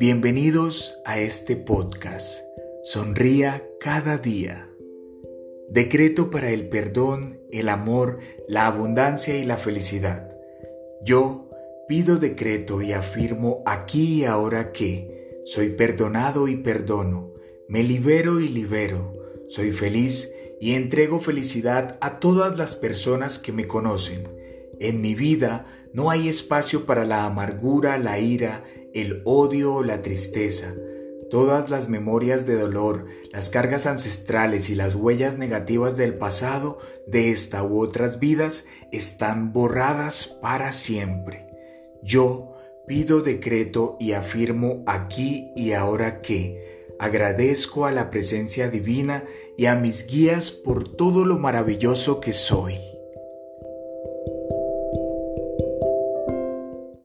Bienvenidos a este podcast. Sonría cada día. Decreto para el perdón, el amor, la abundancia y la felicidad. Yo pido decreto y afirmo aquí y ahora que soy perdonado y perdono, me libero y libero, soy feliz y entrego felicidad a todas las personas que me conocen. En mi vida no hay espacio para la amargura, la ira, el odio la tristeza. Todas las memorias de dolor, las cargas ancestrales y las huellas negativas del pasado, de esta u otras vidas, están borradas para siempre. Yo pido decreto y afirmo aquí y ahora que Agradezco a la presencia divina y a mis guías por todo lo maravilloso que soy.